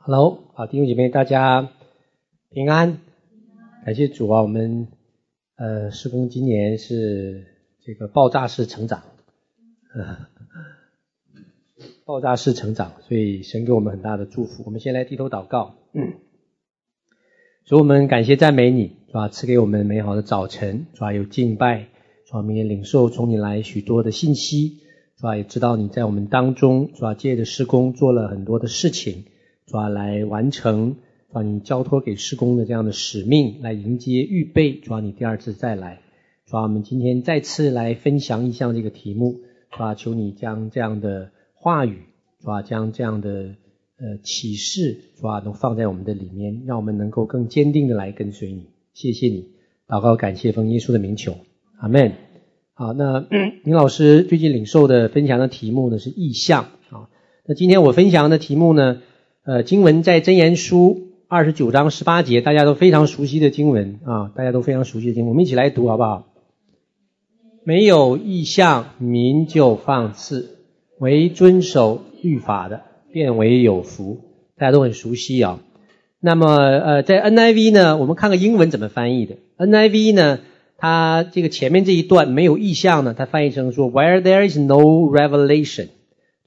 Hello，好，弟兄姐妹，大家平安，感谢主啊！我们呃，施工今年是这个爆炸式成长，呃，爆炸式成长，所以神给我们很大的祝福。我们先来低头祷告，嗯，主，我们感谢赞美你，是吧？赐给我们美好的早晨，是吧？有敬拜，是吧？我们也领受从你来许多的信息，是吧？也知道你在我们当中，是吧？借着施工做了很多的事情。主要来完成，把你交托给施工的这样的使命，来迎接预备，主要你第二次再来。主要我们今天再次来分享一项这个题目，主要求你将这样的话语，主要将这样的呃启示，主要都放在我们的里面，让我们能够更坚定的来跟随你。谢谢你，祷告感谢奉耶稣的名求，阿门。好，那林老师最近领受的分享的题目呢是意象啊。那今天我分享的题目呢？呃，经文在箴言书二十九章十八节，大家都非常熟悉的经文啊，大家都非常熟悉的经文，我们一起来读好不好？没有意象，民就放肆；为遵守律法的，变为有福。大家都很熟悉啊。那么，呃，在 NIV 呢，我们看看英文怎么翻译的。NIV 呢，它这个前面这一段没有意象呢，它翻译成说：Where there is no revelation。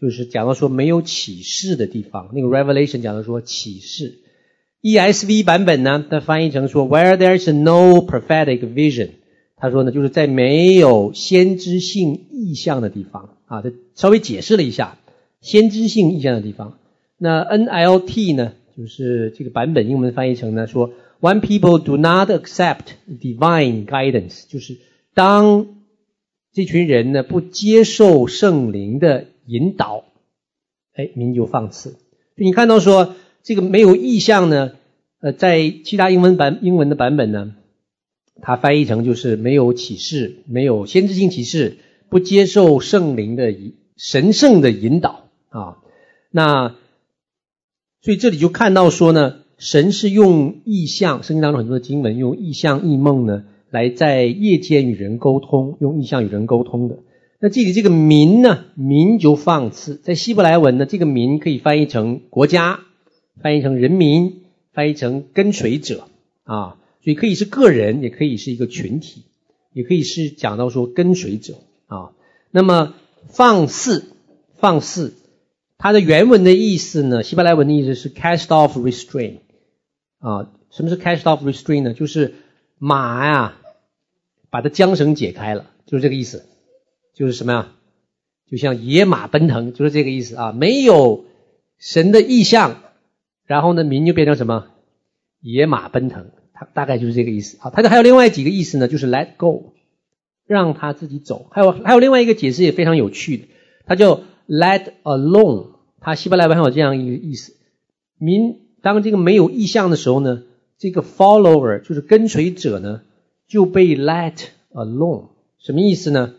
就是讲到说没有启示的地方，那个 revelation 讲到说启示。ESV 版本呢，它翻译成说 where there is no prophetic vision，他说呢，就是在没有先知性意象的地方啊，他稍微解释了一下先知性意象的地方。那 NLT 呢，就是这个版本英文翻译成呢说 when people do not accept divine guidance，就是当这群人呢不接受圣灵的。引导，哎，民就放肆。你看到说这个没有异象呢？呃，在其他英文版英文的版本呢，它翻译成就是没有启示，没有先知性启示，不接受圣灵的神圣的引导啊。那所以这里就看到说呢，神是用异象，圣经当中很多的经文用异象异梦呢，来在夜间与人沟通，用异象与人沟通的。那这里这个民呢，民就放肆。在希伯来文呢，这个民可以翻译成国家，翻译成人民，翻译成跟随者啊，所以可以是个人，也可以是一个群体，也可以是讲到说跟随者啊。那么放肆，放肆，它的原文的意思呢，希伯来文的意思是 cast off restraint 啊。什么是 cast off restraint 呢？就是马呀，把它缰绳解开了，就是这个意思。就是什么呀？就像野马奔腾，就是这个意思啊。没有神的意象，然后呢，民就变成什么？野马奔腾，它大概就是这个意思啊。它还有另外几个意思呢，就是 let go，让他自己走。还有还有另外一个解释也非常有趣的，它叫 let alone。它希伯来文还有这样一个意思：民当这个没有意象的时候呢，这个 follower 就是跟随者呢，就被 let alone。什么意思呢？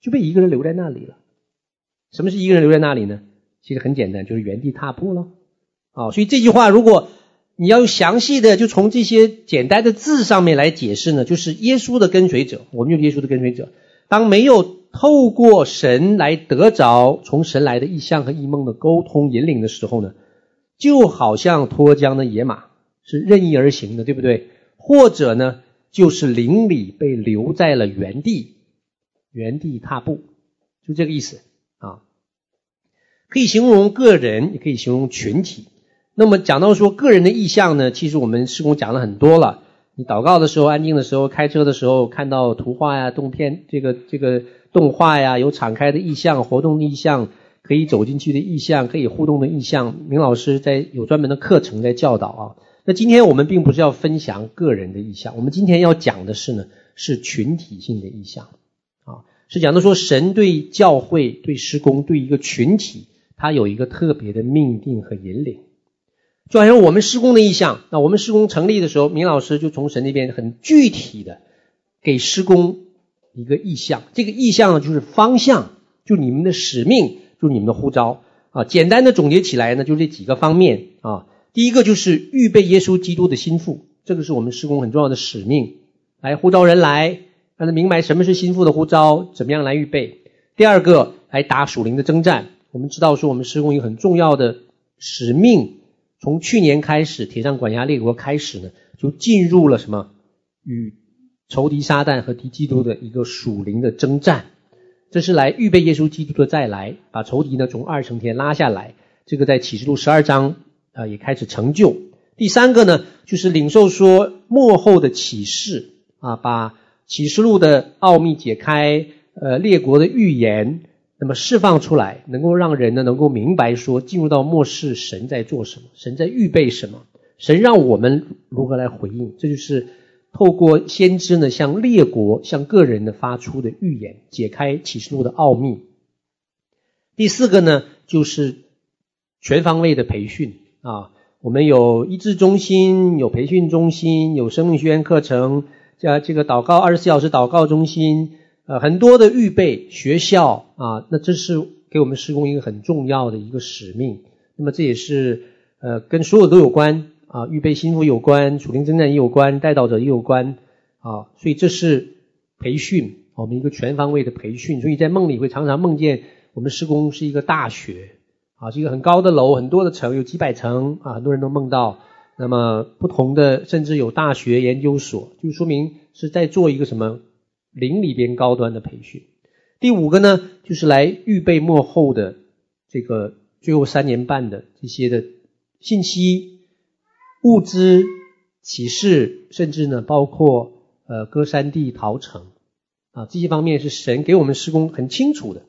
就被一个人留在那里了。什么是一个人留在那里呢？其实很简单，就是原地踏步了。啊，所以这句话，如果你要详细的就从这些简单的字上面来解释呢，就是耶稣的跟随者，我们就是耶稣的跟随者。当没有透过神来得着从神来的意象和异梦的沟通引领的时候呢，就好像脱缰的野马是任意而行的，对不对？或者呢，就是灵里被留在了原地。原地踏步，就这个意思啊，可以形容个人，也可以形容群体。那么讲到说个人的意向呢，其实我们师工讲了很多了。你祷告的时候、安静的时候、开车的时候，看到图画呀、动片、这个这个动画呀，有敞开的意向、活动的异象，可以走进去的意向，可以互动的意向。明老师在有专门的课程在教导啊。那今天我们并不是要分享个人的意向，我们今天要讲的是呢，是群体性的意向。是讲的说，神对教会、对施工、对一个群体，他有一个特别的命定和引领。就好像我们施工的意向，那我们施工成立的时候，明老师就从神那边很具体的给施工一个意向。这个意向呢，就是方向，就你们的使命，就是你们的呼召啊。简单的总结起来呢，就这几个方面啊。第一个就是预备耶稣基督的心腹，这个是我们施工很重要的使命，来呼召人来。让他明白什么是心腹的呼召，怎么样来预备。第二个，来打属灵的征战。我们知道说，我们施工一个很重要的使命，从去年开始，铁杖管辖列国开始呢，就进入了什么与仇敌撒旦和敌基督的一个属灵的征战。这是来预备耶稣基督的再来，把仇敌呢从二层天拉下来。这个在启示录十二章啊、呃、也开始成就。第三个呢，就是领受说末后的启示啊，把启示录的奥秘解开，呃，列国的预言，那么释放出来，能够让人呢能够明白说，进入到末世，神在做什么，神在预备什么，神让我们如何来回应，这就是透过先知呢向列国、向个人呢发出的预言，解开启示录的奥秘。第四个呢，就是全方位的培训啊。我们有医治中心，有培训中心，有生命学院课程，加这个祷告二十四小时祷告中心，呃，很多的预备学校啊，那这是给我们施工一个很重要的一个使命。那么这也是呃跟所有都有关啊，预备心腹有关，属灵征战也有关，带导者也有关啊，所以这是培训，我们一个全方位的培训。所以在梦里会常常梦见我们施工是一个大学。啊，是一个很高的楼，很多的层，有几百层啊，很多人都梦到。那么不同的，甚至有大学研究所，就说明是在做一个什么灵里边高端的培训。第五个呢，就是来预备末后的这个最后三年半的这些的信息、物资、启示，甚至呢包括呃歌山地陶城啊这些方面是神给我们施工很清楚的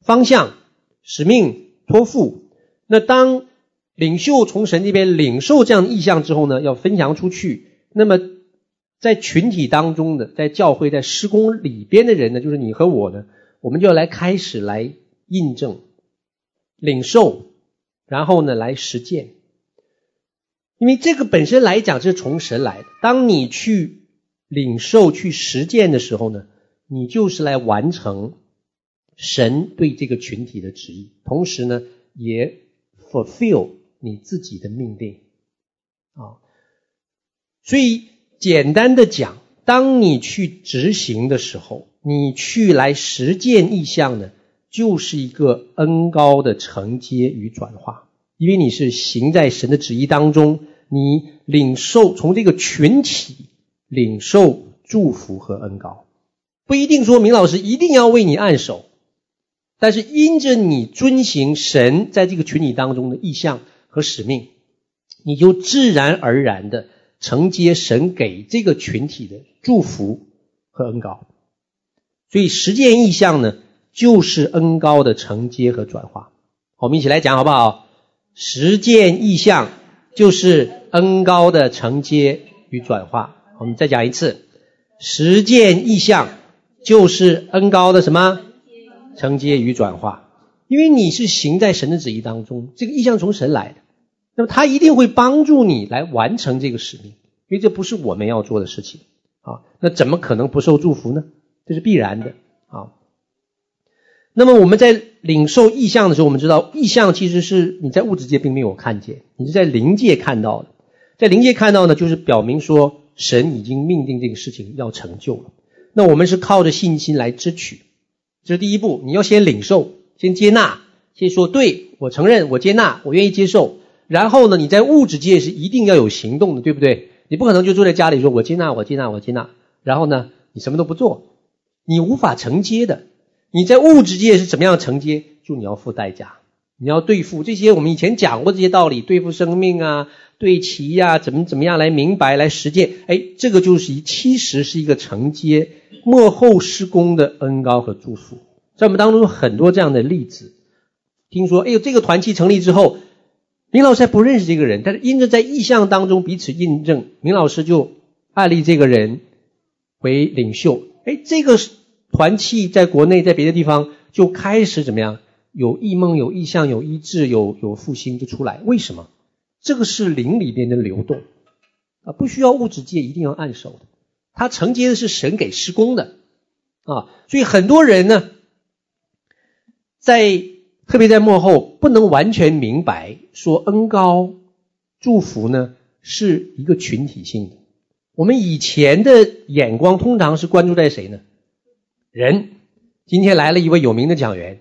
方向、使命。托付，那当领袖从神这边领受这样的异象之后呢，要分享出去。那么在群体当中的，在教会、在施工里边的人呢，就是你和我呢，我们就要来开始来印证、领受，然后呢来实践。因为这个本身来讲是从神来的。当你去领受、去实践的时候呢，你就是来完成。神对这个群体的旨意，同时呢，也 fulfill 你自己的命令啊。所以简单的讲，当你去执行的时候，你去来实践意象呢，就是一个恩高的承接与转化，因为你是行在神的旨意当中，你领受从这个群体领受祝福和恩高，不一定说明老师一定要为你按手。但是因着你遵行神在这个群体当中的意象和使命，你就自然而然的承接神给这个群体的祝福和恩膏。所以实践意向呢，就是恩膏的承接和转化。我们一起来讲好不好？实践意向就是恩膏的承接与转化。我们再讲一次，实践意向就是恩膏的什么？承接与转化，因为你是行在神的旨意当中，这个意向从神来的，那么他一定会帮助你来完成这个使命，因为这不是我们要做的事情啊，那怎么可能不受祝福呢？这是必然的啊。那么我们在领受意象的时候，我们知道意象其实是你在物质界并没有看见，你是在灵界看到的，在灵界看到呢，就是表明说神已经命定这个事情要成就了，那我们是靠着信心来支取。这是第一步，你要先领受，先接纳，先说对，我承认，我接纳，我愿意接受。然后呢，你在物质界是一定要有行动的，对不对？你不可能就坐在家里说“我接纳，我接纳，我接纳”，然后呢，你什么都不做，你无法承接的。你在物质界是怎么样承接？就你要付代价，你要对付这些我们以前讲过这些道理，对付生命啊，对齐呀，怎么怎么样来明白来实践？哎，这个就是一，其实是一个承接。幕后施工的恩膏和祝福，在我们当中有很多这样的例子。听说，哎呦，这个团契成立之后，明老师还不认识这个人，但是因着在意象当中彼此印证，明老师就案例这个人为领袖。哎，这个团契在国内在别的地方就开始怎么样？有异梦、有意象、有医治、有有复兴就出来。为什么？这个是灵里边的流动啊，不需要物质界一定要按手的。他承接的是神给施工的啊，所以很多人呢，在特别在幕后不能完全明白说恩高祝福呢是一个群体性的。我们以前的眼光通常是关注在谁呢？人。今天来了一位有名的讲员，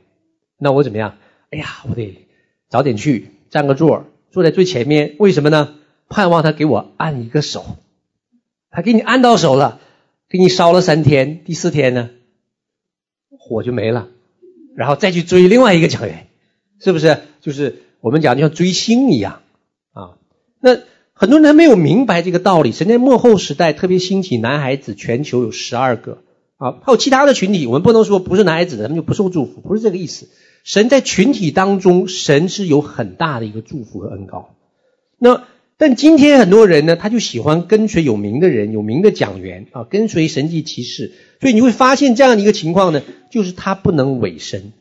那我怎么样？哎呀，我得早点去占个座，坐在最前面，为什么呢？盼望他给我按一个手，他给你按到手了，给你烧了三天，第四天呢，火就没了，然后再去追另外一个讲员，是不是？就是我们讲就像追星一样啊。那很多人还没有明白这个道理。神在末后时代特别兴起男孩子，全球有十二个啊，还有其他的群体，我们不能说不是男孩子的，他们就不受祝福，不是这个意思。神在群体当中，神是有很大的一个祝福和恩膏。那但今天很多人呢，他就喜欢跟随有名的人、有名的讲员啊，跟随神迹奇事。所以你会发现这样的一个情况呢，就是他不能委身，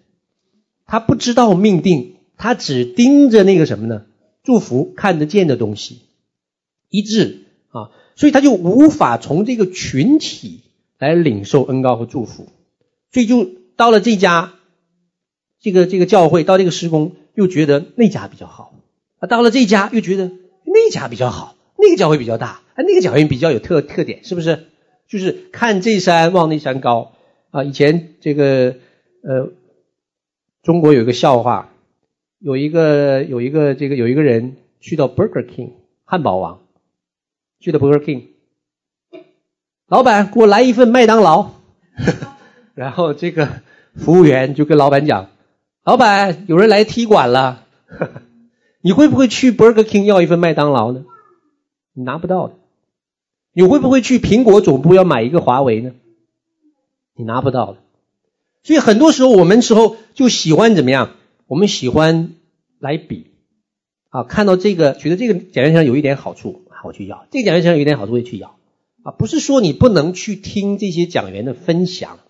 他不知道命定，他只盯着那个什么呢？祝福看得见的东西，医治啊，所以他就无法从这个群体来领受恩膏和祝福，所以就到了这家。这个这个教会到这个施工又觉得那家比较好啊，到了这家又觉得那家比较好，那个教会比较大，啊，那个教会比较有特特点，是不是？就是看这山望那山高啊。以前这个呃，中国有一个笑话，有一个有一个这个有一个人去到 Burger King 汉堡王，去到 Burger King，老板给我来一份麦当劳，然后这个服务员就跟老板讲。老板，有人来踢馆了，你会不会去 Burger King 要一份麦当劳呢？你拿不到的。你会不会去苹果总部要买一个华为呢？你拿不到的。所以很多时候我们时候就喜欢怎么样？我们喜欢来比啊，看到这个觉得这个讲员上有一点好处啊，我去要；这个讲员上有一点好处，我也去要啊。不是说你不能去听这些讲员的分享，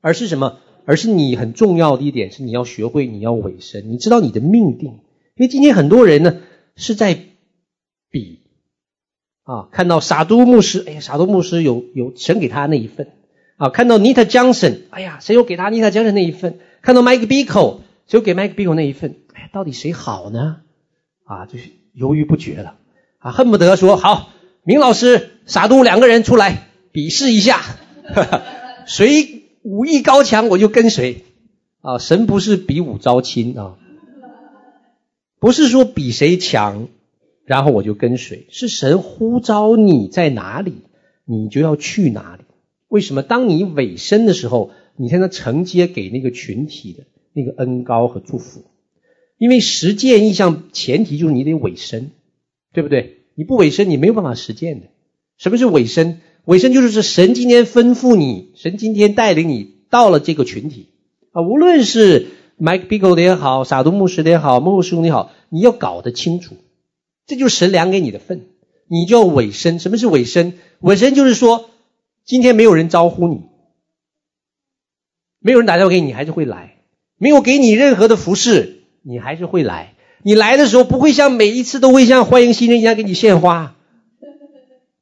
而是什么？而是你很重要的一点是你要学会你要委身，你知道你的命定。因为今天很多人呢是在比啊，看到撒都牧师，哎呀，撒都牧师有有神给他那一份啊，看到 Nita Johnson，哎呀，谁又给他 Nita Johnson 那一份？看到 Mike bico 谁又给 Mike bico 那一份？哎，到底谁好呢？啊，就是犹豫不决了啊，恨不得说好，明老师、撒都两个人出来比试一下，谁？武艺高强，我就跟谁啊！神不是比武招亲啊，不是说比谁强，然后我就跟随，是神呼召你在哪里，你就要去哪里。为什么？当你委身的时候，你才能承接给那个群体的那个恩膏和祝福。因为实践意向前提就是你得委身，对不对？你不委身，你没有办法实践的。什么是委身？委身就是，神今天吩咐你，神今天带领你到了这个群体啊，无论是 Mike Bickle 的也好，撒都牧师的也好，幕后施工的也好，你要搞得清楚，这就是神量给你的份，你就要委身。什么是委身？委身就是说，今天没有人招呼你，没有人打电话给你，你还是会来；没有给你任何的服侍，你还是会来。你来的时候不会像每一次都会像欢迎新人一样给你献花。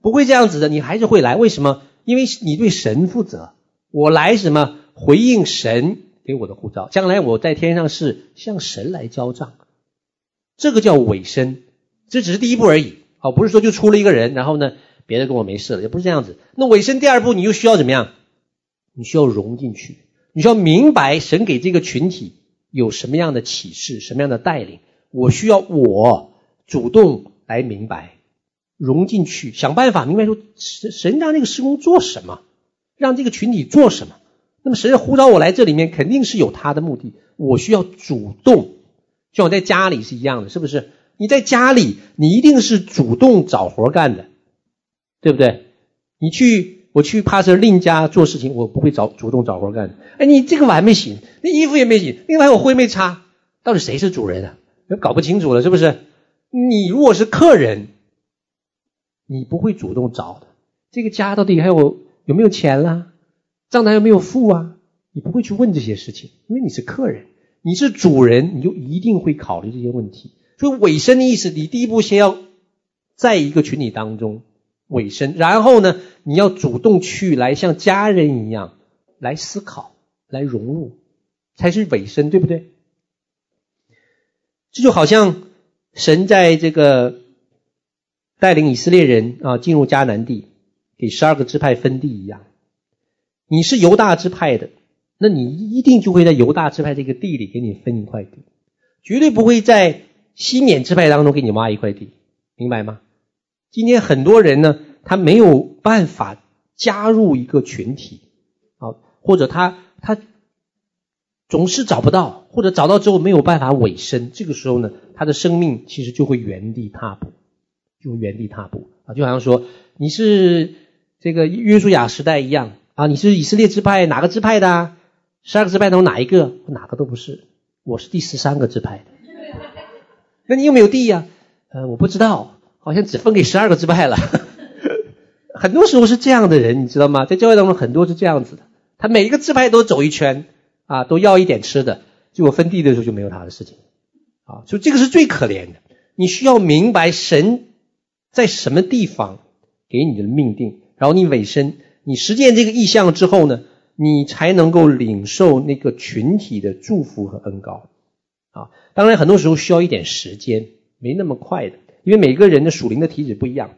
不会这样子的，你还是会来。为什么？因为你对神负责。我来什么？回应神给我的护照。将来我在天上是向神来交账，这个叫委身。这只是第一步而已。好，不是说就出了一个人，然后呢，别的跟我没事了，也不是这样子。那委身第二步，你又需要怎么样？你需要融进去，你需要明白神给这个群体有什么样的启示，什么样的带领。我需要我主动来明白。融进去，想办法明白说神神让这个施工做什么，让这个群体做什么。那么神呼召我来这里面，肯定是有他的目的。我需要主动，就像我在家里是一样的，是不是？你在家里，你一定是主动找活干的，对不对？你去，我去帕瑟另家做事情，我不会找主动找活干的。哎，你这个碗没洗，那衣服也没洗，另外我灰没擦，到底谁是主人啊？搞不清楚了，是不是？你如果是客人。你不会主动找的，这个家到底还有有没有钱啦？账单有没有付啊？你不会去问这些事情，因为你是客人，你是主人，你就一定会考虑这些问题。所以委身的意思，你第一步先要在一个群体当中委身，然后呢，你要主动去来像家人一样来思考、来融入，才是委身，对不对？这就好像神在这个。带领以色列人啊进入迦南地，给十二个支派分地一样。你是犹大支派的，那你一定就会在犹大支派这个地里给你分一块地，绝对不会在西缅支派当中给你挖一块地，明白吗？今天很多人呢，他没有办法加入一个群体，啊，或者他他总是找不到，或者找到之后没有办法委身，这个时候呢，他的生命其实就会原地踏步，就原地踏步啊，就好像说你是这个约书亚时代一样啊，你是以色列支派哪个支派的？十二个支派当中哪一个？哪个都不是，我是第十三个支派的。那你有没有地呀？呃，我不知道。好像只分给十二个支派了，很多时候是这样的人，你知道吗？在教会当中很多是这样子的，他每一个支派都走一圈，啊，都要一点吃的，结果分地的时候就没有他的事情，啊，所以这个是最可怜的。你需要明白神在什么地方给你的命定，然后你委身，你实践这个意向之后呢，你才能够领受那个群体的祝福和恩膏，啊，当然很多时候需要一点时间，没那么快的。因为每个人的属灵的体质不一样，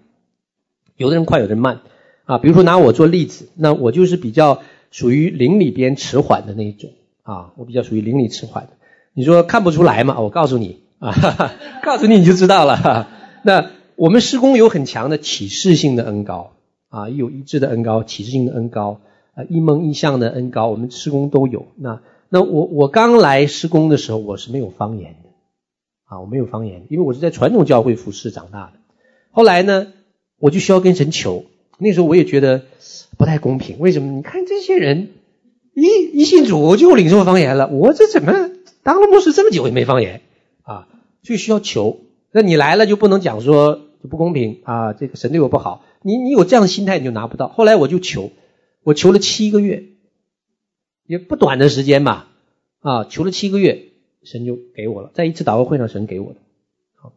有的人快，有的人慢，啊，比如说拿我做例子，那我就是比较属于灵里边迟缓的那一种，啊，我比较属于灵里迟缓的。你说看不出来吗？我告诉你，啊，哈哈，告诉你你就知道了。哈，那我们施工有很强的启示性的恩膏，啊，有医治的恩高，启示性的恩高，啊，一梦一象的恩高，我们施工都有。那那我我刚来施工的时候，我是没有方言的。啊，我没有方言，因为我是在传统教会服侍长大的。后来呢，我就需要跟神求。那时候我也觉得不太公平，为什么？你看这些人一一信主就领受方言了，我这怎么当了牧师这么久也没方言啊？就需要求。那你来了就不能讲说就不公平啊？这个神对我不好，你你有这样的心态你就拿不到。后来我就求，我求了七个月，也不短的时间吧，啊，求了七个月。神就给我了，在一次祷告会上，神给我的。好，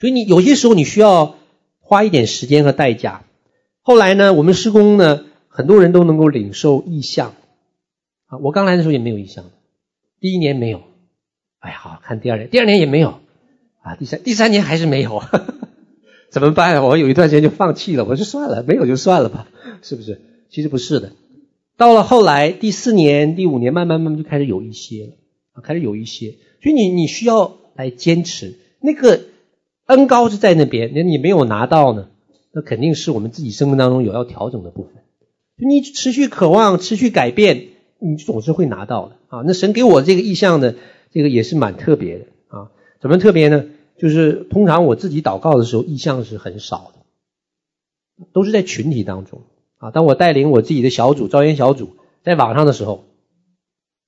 所以你有些时候你需要花一点时间和代价。后来呢，我们施工呢，很多人都能够领受意向。啊，我刚来的时候也没有意向，第一年没有，哎呀，好看第二年，第二年也没有，啊，第三第三年还是没有，怎么办？我有一段时间就放弃了，我说算了，没有就算了吧，是不是？其实不是的，到了后来第四年、第五年，慢慢慢慢就开始有一些了。啊，开始有一些，所以你你需要来坚持。那个恩膏是在那边，那你没有拿到呢，那肯定是我们自己生命当中有要调整的部分。就你持续渴望，持续改变，你总是会拿到的啊。那神给我这个意象的，这个也是蛮特别的啊。怎么特别呢？就是通常我自己祷告的时候，意向是很少的，都是在群体当中啊。当我带领我自己的小组、招研小组在网上的时候。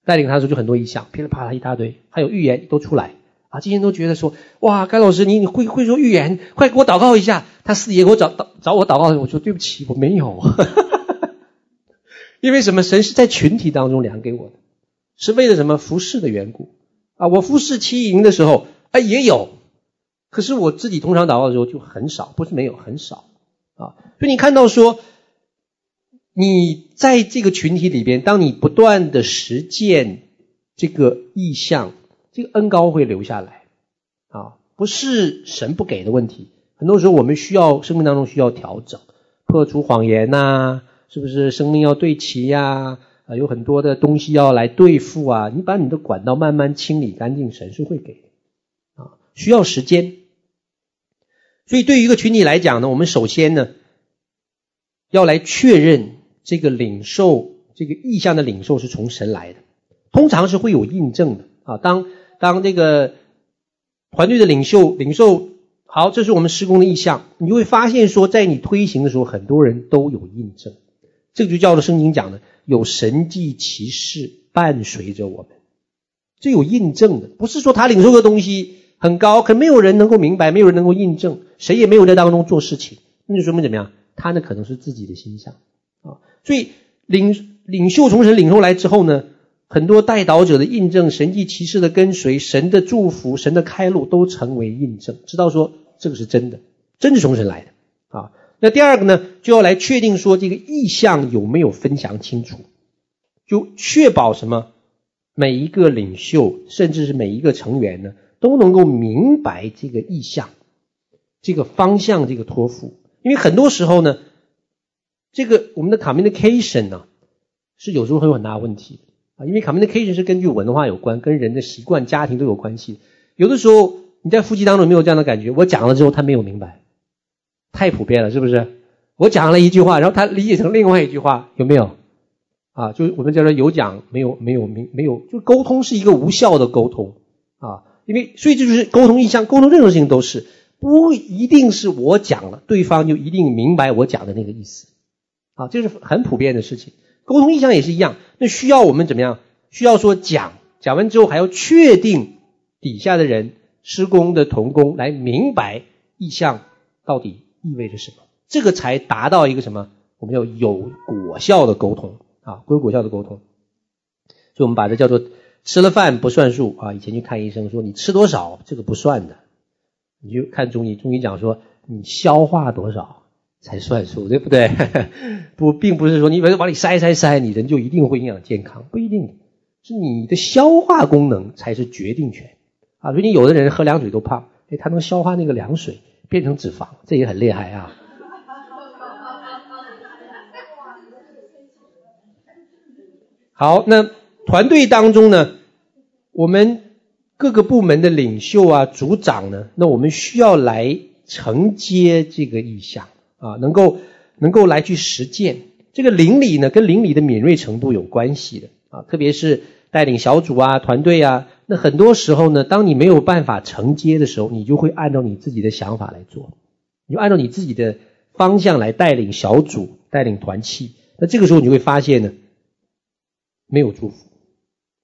带领他的时候就很多意向，噼里啪啦一大堆，还有预言都出来啊！这些人都觉得说：“哇，甘老师，你你会会说预言，快给我祷告一下。”他私底下给我找找找我祷告，我说：“对不起，我没有。”因为什么？神是在群体当中量给我的，是为了什么？服侍的缘故啊！我服侍七营的时候，哎，也有，可是我自己通常祷告的时候就很少，不是没有，很少啊。所以你看到说。你在这个群体里边，当你不断的实践这个意象，这个恩膏会留下来啊，不是神不给的问题。很多时候我们需要生命当中需要调整，破除谎言呐，是不是？生命要对齐呀，啊，有很多的东西要来对付啊。你把你的管道慢慢清理干净，神是会给的啊，需要时间。所以对于一个群体来讲呢，我们首先呢，要来确认。这个领受，这个意向的领受是从神来的，通常是会有印证的啊。当当这个团队的领袖领受好，这是我们施工的意向，你就会发现说，在你推行的时候，很多人都有印证。这个就叫做圣经讲的，有神迹奇事伴随着我们，这有印证的，不是说他领受的东西很高，可没有人能够明白，没有人能够印证，谁也没有在当中做事情，那就说明怎么样？他呢可能是自己的心象。啊，所以领领袖从神领出来之后呢，很多带导者的印证、神迹奇事的跟随、神的祝福、神的开路都成为印证，知道说这个是真的，真是从神来的啊。那第二个呢，就要来确定说这个意象有没有分享清楚，就确保什么？每一个领袖，甚至是每一个成员呢，都能够明白这个意向、这个方向、这个托付，因为很多时候呢。这个我们的 communication 呢，是有时候会有很大问题啊，因为 communication 是根据文化有关，跟人的习惯、家庭都有关系。有的时候你在夫妻当中没有这样的感觉？我讲了之后他没有明白，太普遍了，是不是？我讲了一句话，然后他理解成另外一句话，有没有？啊，就是我们叫做有讲没有没有明没有，就沟通是一个无效的沟通啊，因为所以这就是沟通意向，沟通任何事情都是不一定是我讲了，对方就一定明白我讲的那个意思，啊，这是很普遍的事情。沟通意向也是一样，那需要我们怎么样？需要说讲，讲完之后还要确定底下的人施工的同工来明白意向到底意味着什么，这个才达到一个什么？我们叫有果效的沟通。啊，有果效的沟通，所以我们把这叫做吃了饭不算数啊。以前去看医生说你吃多少这个不算的，你就看中医，中医讲说你消化多少才算数，对不对？不，并不是说你反正往里塞塞塞，你人就一定会营养健康，不一定，是你的消化功能才是决定权啊。所以你有的人喝凉水都胖，哎，他能消化那个凉水变成脂肪，这也很厉害啊。好，那团队当中呢，我们各个部门的领袖啊、组长呢，那我们需要来承接这个意向啊，能够能够来去实践。这个邻里呢，跟邻里的敏锐程度有关系的啊，特别是带领小组啊、团队啊，那很多时候呢，当你没有办法承接的时候，你就会按照你自己的想法来做，你就按照你自己的方向来带领小组、带领团契。那这个时候你会发现呢。没有祝福，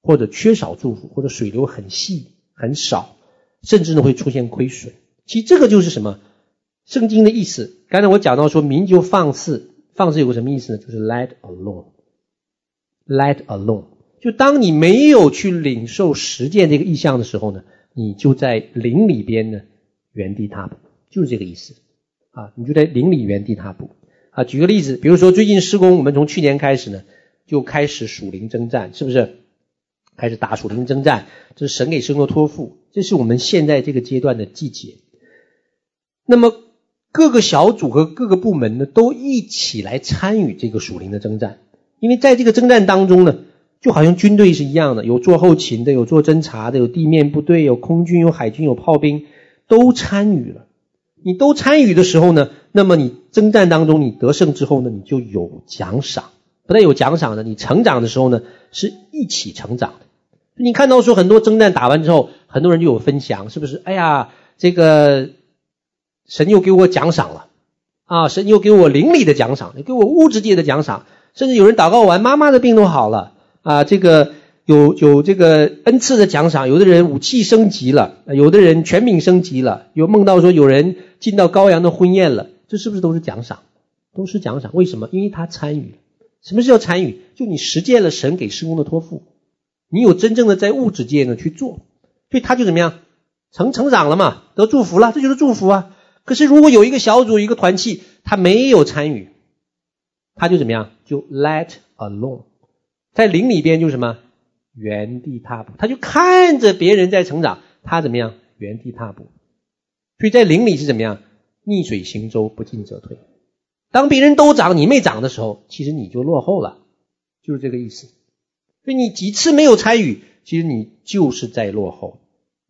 或者缺少祝福，或者水流很细很少，甚至呢会出现亏损。其实这个就是什么？圣经的意思。刚才我讲到说，民就放肆，放肆有个什么意思呢？就是 let alone，let alone。就当你没有去领受实践这个意向的时候呢，你就在灵里边呢原地踏步，就是这个意思啊。你就在灵里原地踏步啊。举个例子，比如说最近施工，我们从去年开始呢。就开始属灵征战，是不是？开始打属灵征战，这是神给圣徒托付，这是我们现在这个阶段的季节。那么各个小组和各个部门呢，都一起来参与这个属灵的征战，因为在这个征战当中呢，就好像军队是一样的，有做后勤的，有做侦察的，有地面部队，有空军，有海军，有炮兵，都参与了。你都参与的时候呢，那么你征战当中你得胜之后呢，你就有奖赏。不但有奖赏的，你成长的时候呢，是一起成长的。你看到说很多征战打完之后，很多人就有分享，是不是？哎呀，这个神又给我奖赏了啊！神又给我灵里的奖赏，给我物质界的奖赏，甚至有人祷告完，妈妈的病都好了啊！这个有有这个恩赐的奖赏，有的人武器升级了，有的人权柄升级了，有梦到说有人进到羔羊的婚宴了，这是不是都是奖赏？都是奖赏。为什么？因为他参与了。什么是叫参与？就你实践了神给施工的托付，你有真正的在物质界呢去做，所以他就怎么样成成长了嘛，得祝福了，这就是祝福啊。可是如果有一个小组一个团契，他没有参与，他就怎么样？就 let alone，在灵里边就什么原地踏步，他就看着别人在成长，他怎么样原地踏步？所以在灵里是怎么样逆水行舟，不进则退。当别人都涨，你没涨的时候，其实你就落后了，就是这个意思。所以你几次没有参与，其实你就是在落后。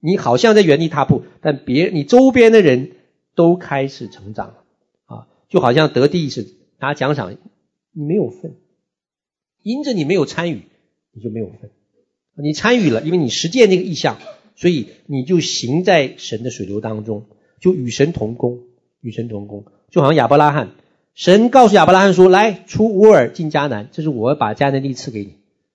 你好像在原地踏步，但别你周边的人都开始成长了啊，就好像得第一次拿奖赏，你没有份，因着你没有参与，你就没有份。你参与了，因为你实践那个意向，所以你就行在神的水流当中，就与神同工，与神同工，就好像亚伯拉罕。神告诉亚伯拉罕说：“来，出乌尔进迦南，这是我把迦南地赐给你。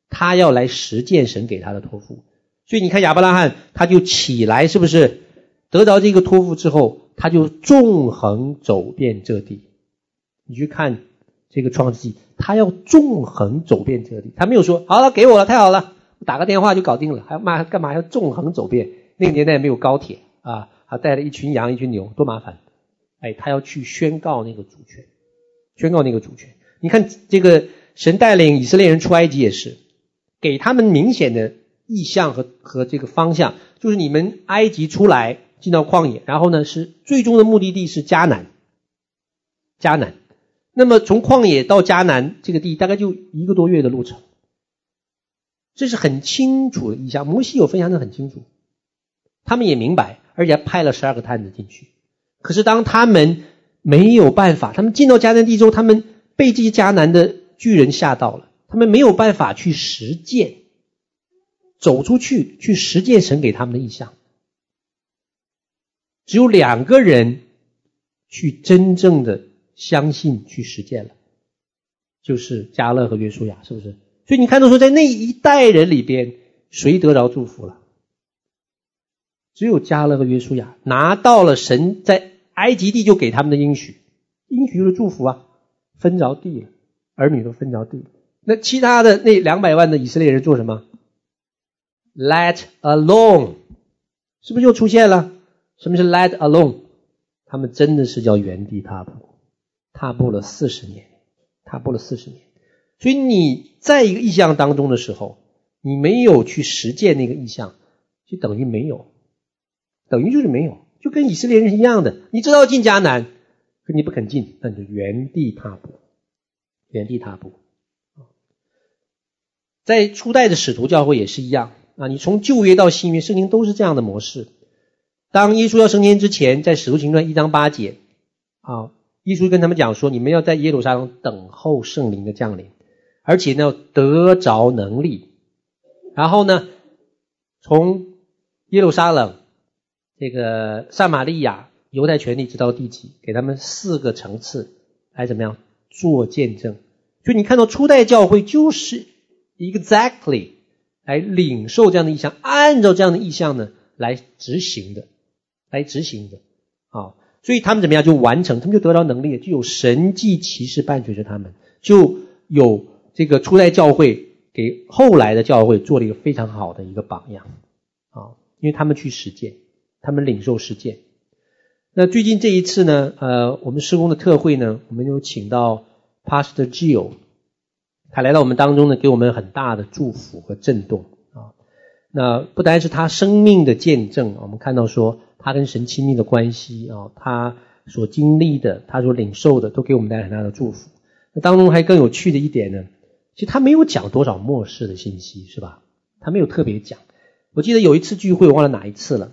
他要来实践神给他的托付。所以你看亚伯拉罕，他就起来，是不是得到这个托付之后，他就纵横走遍这地。你去看这个创世纪，他要纵横走遍这地，他没有说好了给我了，太好了，打个电话就搞定了，还要嘛干嘛要纵横走遍？那个年代没有高铁啊，还带了一群羊一群牛，多麻烦！哎，他要去宣告那个主权。”宣告那个主权。你看这个神带领以色列人出埃及也是，给他们明显的意向和和这个方向，就是你们埃及出来进到旷野，然后呢是最终的目的地是迦南。迦南，那么从旷野到迦南这个地大概就一个多月的路程，这是很清楚的意向。摩西有分享的很清楚，他们也明白，而且还派了十二个探子进去。可是当他们没有办法，他们进到迦南地之后，他们被这些迦南的巨人吓到了，他们没有办法去实践，走出去去实践神给他们的意象。只有两个人去真正的相信去实践了，就是迦勒和约书亚，是不是？所以你看到说，在那一代人里边，谁得着祝福了？只有迦勒和约书亚拿到了神在埃及地就给他们的应许，应许就是祝福啊，分着地了，儿女都分着地。那其他的那两百万的以色列人做什么？Let alone，是不是又出现了？什么是 Let alone？他们真的是叫原地踏步，踏步了四十年，踏步了四十年。所以你在一个意象当中的时候，你没有去实践那个意象，就等于没有，等于就是没有，就跟以色列人是一样的。你知道进迦南，可你不肯进，那你就原地踏步，原地踏步。在初代的使徒教会也是一样啊，你从旧约到新约，圣经都是这样的模式。当耶稣要升天之前，在使徒行传一章八节啊，耶稣跟他们讲说：你们要在耶路撒冷等候圣灵的降临。而且呢，得着能力，然后呢，从耶路撒冷、这个撒玛利亚、犹太权利直到地极，给他们四个层次来怎么样做见证。就你看到初代教会就是 exactly 来领受这样的意向，按照这样的意向呢来执行的，来执行的啊。所以他们怎么样就完成，他们就得到能力，就有神迹奇事伴随着他们，就有。这个初代教会给后来的教会做了一个非常好的一个榜样啊，因为他们去实践，他们领受实践。那最近这一次呢，呃，我们施工的特会呢，我们有请到 Pastor Jill，他来到我们当中呢，给我们很大的祝福和震动啊。那不单是他生命的见证，我们看到说他跟神亲密的关系啊，他所经历的，他所领受的，都给我们带来很大的祝福。那当中还更有趣的一点呢。其实他没有讲多少末世的信息，是吧？他没有特别讲。我记得有一次聚会，我忘了哪一次了，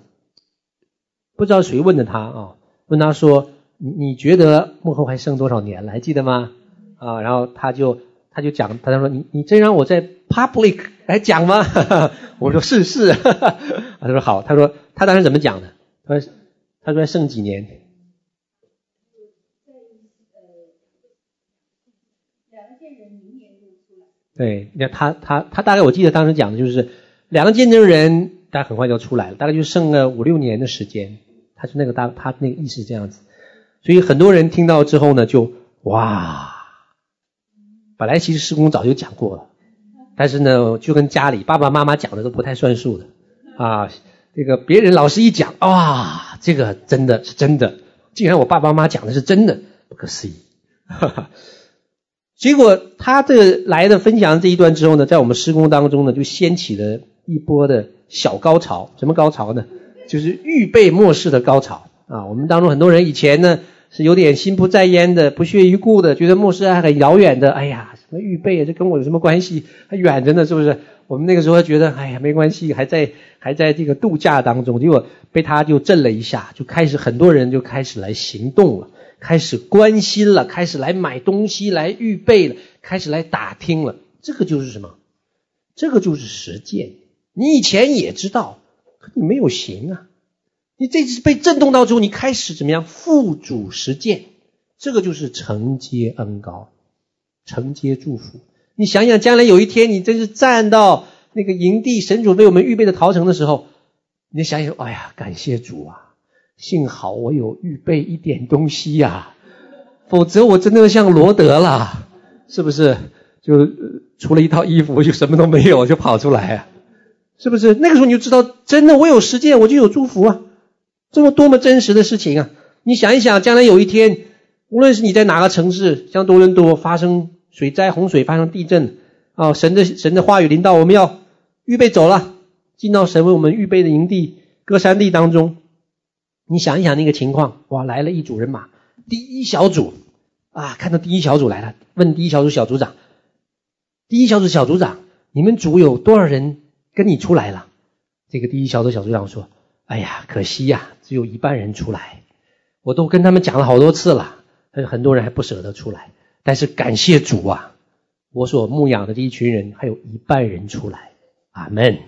不知道谁问的他啊？问他说：“你你觉得幕后还剩多少年了？还记得吗？”啊，然后他就他就讲，他就说：“你你真让我在 public 来讲吗？” 我说：“是是。”他说：“好。”他说：“他当时怎么讲的？”他说：“他说还剩几年？”对，那他他他大概我记得当时讲的就是两个见证人，大概很快就出来了，大概就剩了五六年的时间。他是那个大他那个意思这样子，所以很多人听到之后呢，就哇，本来其实施工早就讲过了，但是呢，就跟家里爸爸妈妈讲的都不太算数的啊。这个别人老师一讲，哇，这个真的是真的，竟然我爸爸妈妈讲的是真的，不可思议。哈 哈结果他这个来的分享这一段之后呢，在我们施工当中呢，就掀起了一波的小高潮。什么高潮呢？就是预备末世的高潮啊！我们当中很多人以前呢是有点心不在焉的、不屑一顾的，觉得末世还很遥远的。哎呀，什么预备啊？这跟我有什么关系？还远着呢，是不是？我们那个时候觉得，哎呀，没关系，还在还在这个度假当中。结果被他就震了一下，就开始很多人就开始来行动了。开始关心了，开始来买东西，来预备了，开始来打听了。这个就是什么？这个就是实践。你以前也知道，你没有行啊。你这次被震动到之后，你开始怎么样？付诸实践。这个就是承接恩膏，承接祝福。你想想，将来有一天，你真是站到那个营地，神主为我们预备的逃城的时候，你想想，哎呀，感谢主啊！幸好我有预备一点东西呀、啊，否则我真的像罗德了，是不是？就除了一套衣服，就什么都没有，就跑出来啊，是不是？那个时候你就知道，真的我有实践，我就有祝福啊，这么多么真实的事情啊！你想一想，将来有一天，无论是你在哪个城市，像多伦多发生水灾、洪水、发生地震，啊，神的神的话语临到，我们要预备走了，进到神为我们预备的营地、歌山地当中。你想一想那个情况，哇，来了一组人马，第一小组啊，看到第一小组来了，问第一小组小组长，第一小组小组长，你们组有多少人跟你出来了？这个第一小组小组长说，哎呀，可惜呀，只有一半人出来。我都跟他们讲了好多次了，很很多人还不舍得出来。但是感谢主啊，我所牧养的这一群人还有一半人出来。阿门。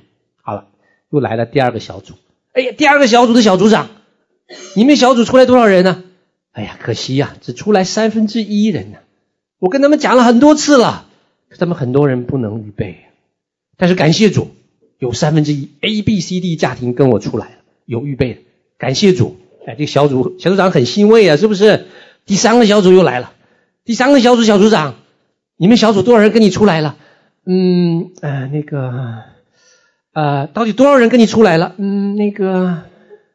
好了，又来了第二个小组。哎呀，第二个小组的小组长，你们小组出来多少人呢？哎呀，可惜呀，只出来三分之一人呢。我跟他们讲了很多次了，他们很多人不能预备。但是感谢主，有三分之一 A、B、C、D 家庭跟我出来了，有预备的。感谢主。哎，这个小组小组长很欣慰啊，是不是？第三个小组又来了，第三个小组小组长，你们小组多少人跟你出来了？嗯，呃，那个，呃，到底多少人跟你出来了？嗯，那个，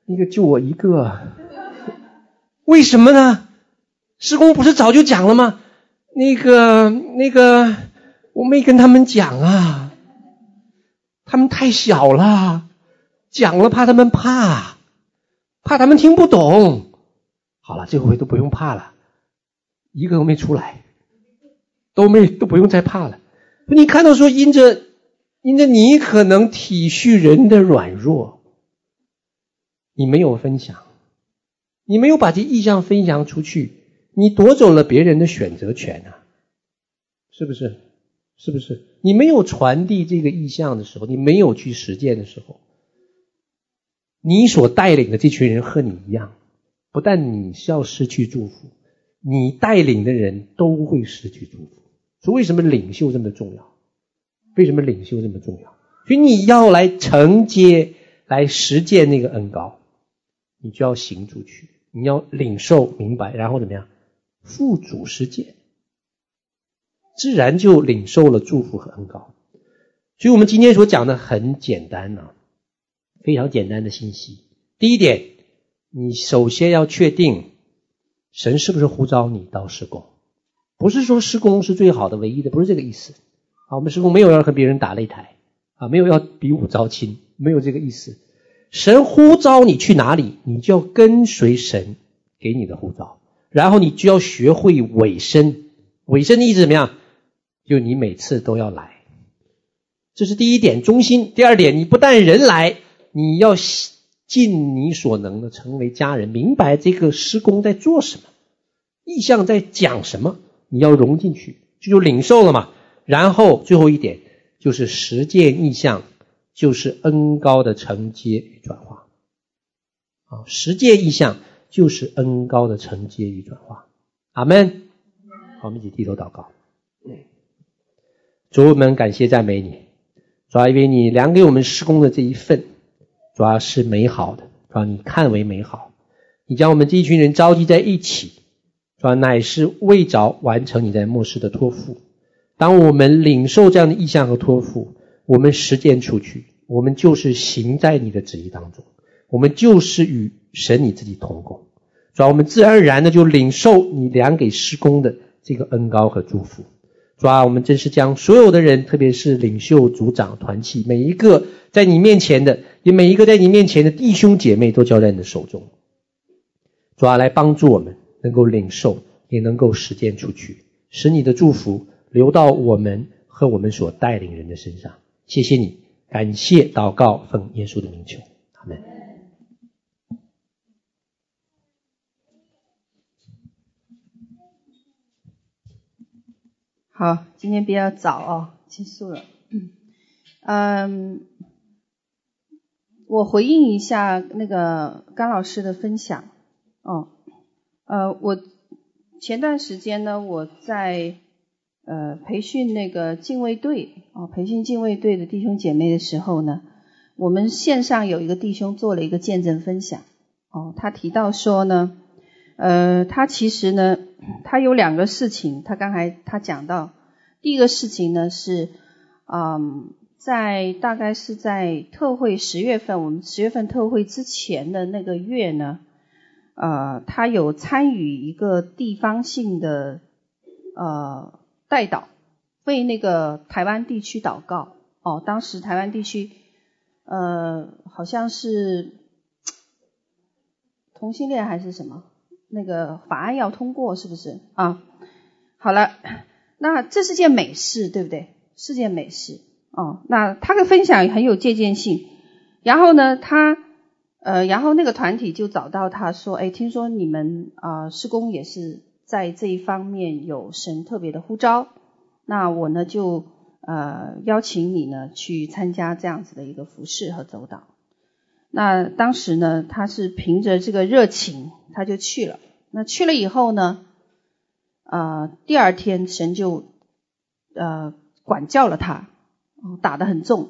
那个就我一个。为什么呢？施工不是早就讲了吗？那个，那个，我没跟他们讲啊，太小了，讲了怕他们怕。怕他们听不懂，好了，这回都不用怕了，一个都没出来，都没都不用再怕了。你看到说，因着因着你可能体恤人的软弱，你没有分享，你没有把这意向分享出去，你夺走了别人的选择权啊，是不是？是不是？你没有传递这个意向的时候，你没有去实践的时候。你所带领的这群人和你一样，不但你是要失去祝福，你带领的人都会失去祝福。所以为什么领袖这么重要？为什么领袖这么重要？所以你要来承接、来实践那个恩膏，你就要行出去，你要领受明白，然后怎么样？付诸实践，自然就领受了祝福和恩膏。所以我们今天所讲的很简单呢、非常简单的信息。第一点，你首先要确定神是不是呼召你到事工，不是说施工是最好的、唯一的，不是这个意思。啊，我们施工没有要和别人打擂台，啊，没有要比武招亲，没有这个意思。神呼召你去哪里，你就要跟随神给你的呼召，然后你就要学会委身。委身的意思怎么样？就你每次都要来，这是第一点，忠心。第二点，你不但人来。你要尽你所能的成为家人，明白这个施工在做什么，意象在讲什么，你要融进去，这就领受了嘛。然后最后一点就是实践意象，就是恩高的承接与转化。啊，实践意象就是恩高的承接与转化。阿门。好，我们一起低头祷告。嗯主，我们感谢赞美你，主要因为你量给我们施工的这一份。主要是美好的，主要你看为美好。你将我们这一群人召集在一起，主要乃是为着完成你在末世的托付。当我们领受这样的意象和托付，我们实践出去，我们就是行在你的旨意当中，我们就是与神你自己同工。主要我们自然而然的就领受你量给施工的这个恩膏和祝福。主啊，我们真是将所有的人，特别是领袖、组长、团契，每一个在你面前的。也每一个在你面前的弟兄姐妹都交在你的手中，主啊，来帮助我们能够领受，也能够实践出去，使你的祝福流到我们和我们所带领人的身上。谢谢你，感谢祷告，奉耶稣的名求，阿门。好，今天比较早哦，结束了。嗯。我回应一下那个甘老师的分享，哦，呃，我前段时间呢，我在呃培训那个敬畏队，哦，培训敬畏队的弟兄姐妹的时候呢，我们线上有一个弟兄做了一个见证分享，哦，他提到说呢，呃，他其实呢，他有两个事情，他刚才他讲到，第一个事情呢是，嗯。在大概是在特会十月份，我们十月份特会之前的那个月呢，呃，他有参与一个地方性的呃代祷，为那个台湾地区祷告。哦，当时台湾地区呃好像是同性恋还是什么，那个法案要通过是不是啊？好了，那这是件美事，对不对？是件美事。哦，那他的分享很有借鉴性。然后呢，他呃，然后那个团体就找到他说，哎，听说你们啊、呃、事工也是在这一方面有神特别的呼召，那我呢就呃邀请你呢去参加这样子的一个服饰和走祷。那当时呢，他是凭着这个热情，他就去了。那去了以后呢，呃，第二天神就呃管教了他，打得很重，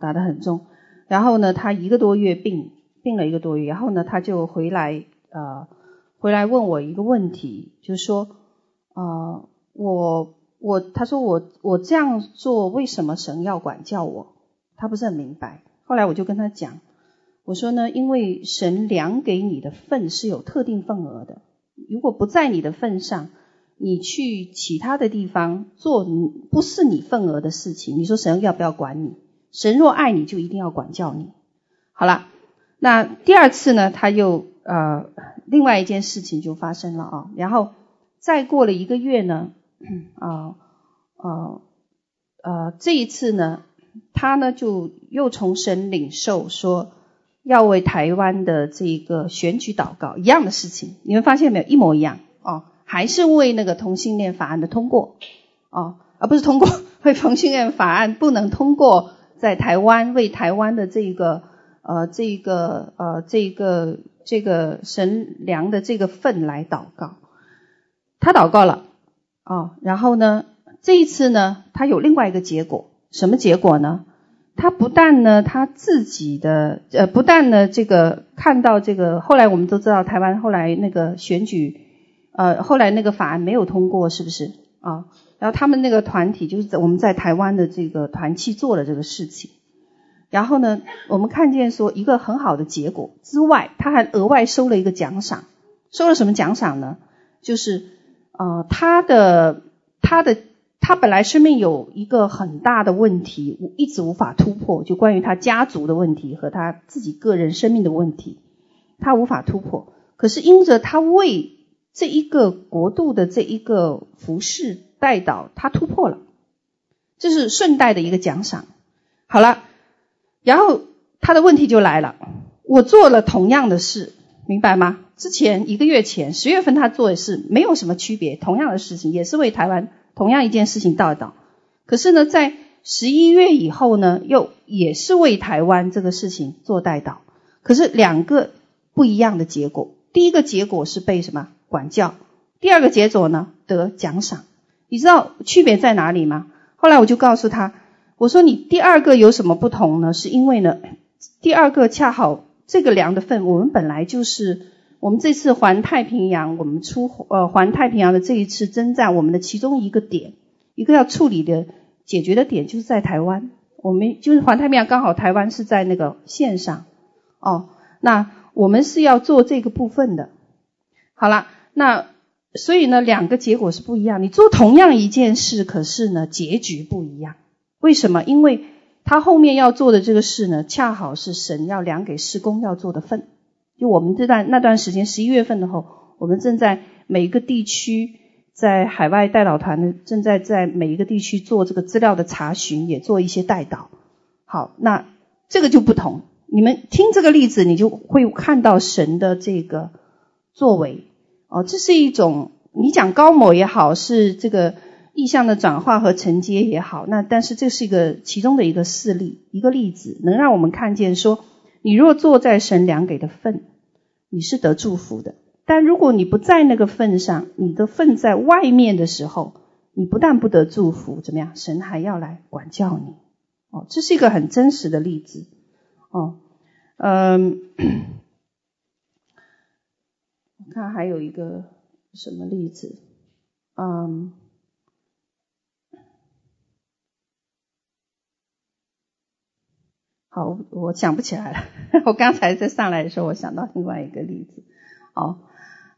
打得很重。然后呢，他一个多月病，病了一个多月。然后呢，他就回来，呃，回来问我一个问题，就是说，呃，我我他说我我这样做，为什么神要管教我？他不是很明白。后来我就跟他讲。我说呢，因为神量给你的份是有特定份额的，如果不在你的份上，你去其他的地方做不是你份额的事情，你说神要不要管你？神若爱你，就一定要管教你。好了，那第二次呢，他又呃另外一件事情就发生了啊，然后再过了一个月呢，啊啊呃这一次呢，他呢就又从神领受说。要为台湾的这个选举祷告，一样的事情，你们发现没有？一模一样哦，还是为那个同性恋法案的通过哦，而不是通过 为同性恋法案不能通过，在台湾为台湾的这个呃这个呃这个这个神良的这个份来祷告，他祷告了哦，然后呢，这一次呢，他有另外一个结果，什么结果呢？他不但呢，他自己的呃，不但呢，这个看到这个，后来我们都知道，台湾后来那个选举，呃，后来那个法案没有通过，是不是啊？然后他们那个团体就是在我们在台湾的这个团契做了这个事情，然后呢，我们看见说一个很好的结果之外，他还额外收了一个奖赏，收了什么奖赏呢？就是呃，他的他的。他本来生命有一个很大的问题，一直无法突破，就关于他家族的问题和他自己个人生命的问题，他无法突破。可是因着他为这一个国度的这一个服饰代祷，他突破了，这是顺带的一个奖赏。好了，然后他的问题就来了，我做了同样的事，明白吗？之前一个月前十月份他做的事没有什么区别，同样的事情也是为台湾。同样一件事情，祷告，可是呢，在十一月以后呢，又也是为台湾这个事情做代祷，可是两个不一样的结果。第一个结果是被什么管教，第二个结果呢得奖赏。你知道区别在哪里吗？后来我就告诉他，我说你第二个有什么不同呢？是因为呢，第二个恰好这个粮的份，我们本来就是。我们这次环太平洋，我们出呃环太平洋的这一次征战，我们的其中一个点，一个要处理的解决的点，就是在台湾。我们就是环太平洋，刚好台湾是在那个线上哦。那我们是要做这个部分的。好了，那所以呢，两个结果是不一样。你做同样一件事，可是呢，结局不一样。为什么？因为他后面要做的这个事呢，恰好是神要量给施工要做的份。就我们这段那段时间，十一月份的后，我们正在每一个地区，在海外代导团呢，正在在每一个地区做这个资料的查询，也做一些代导。好，那这个就不同。你们听这个例子，你就会看到神的这个作为。哦，这是一种你讲高某也好，是这个意向的转化和承接也好，那但是这是一个其中的一个事例，一个例子，能让我们看见说。你若坐在神量给的份，你是得祝福的；但如果你不在那个份上，你的份在外面的时候，你不但不得祝福，怎么样？神还要来管教你。哦，这是一个很真实的例子。哦，嗯，我看还有一个什么例子？嗯。好，我想不起来了。我刚才在上来的时候，我想到另外一个例子。哦，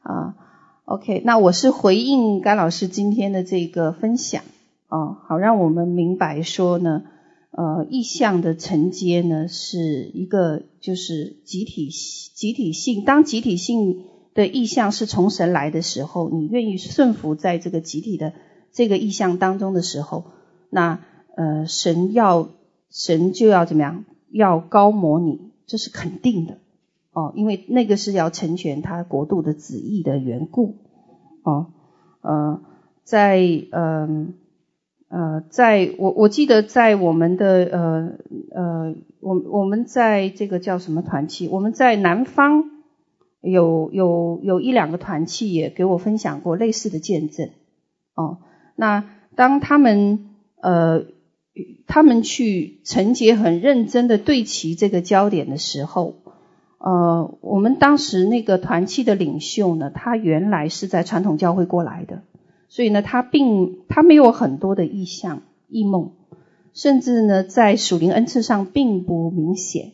啊，OK，那我是回应甘老师今天的这个分享。哦，好，让我们明白说呢，呃，意象的承接呢，是一个就是集体集体性。当集体性的意象是从神来的时候，你愿意顺服在这个集体的这个意象当中的时候，那呃，神要神就要怎么样？要高模你，这是肯定的，哦，因为那个是要成全他国度的旨意的缘故哦，呃，在呃，呃，在我我记得在我们的呃呃，我我们在这个叫什么团契，我们在南方有有有一两个团契也给我分享过类似的见证哦，那当他们呃。他们去承接很认真的对齐这个焦点的时候，呃，我们当时那个团契的领袖呢，他原来是在传统教会过来的，所以呢，他并他没有很多的异象、异梦，甚至呢，在属灵恩赐上并不明显。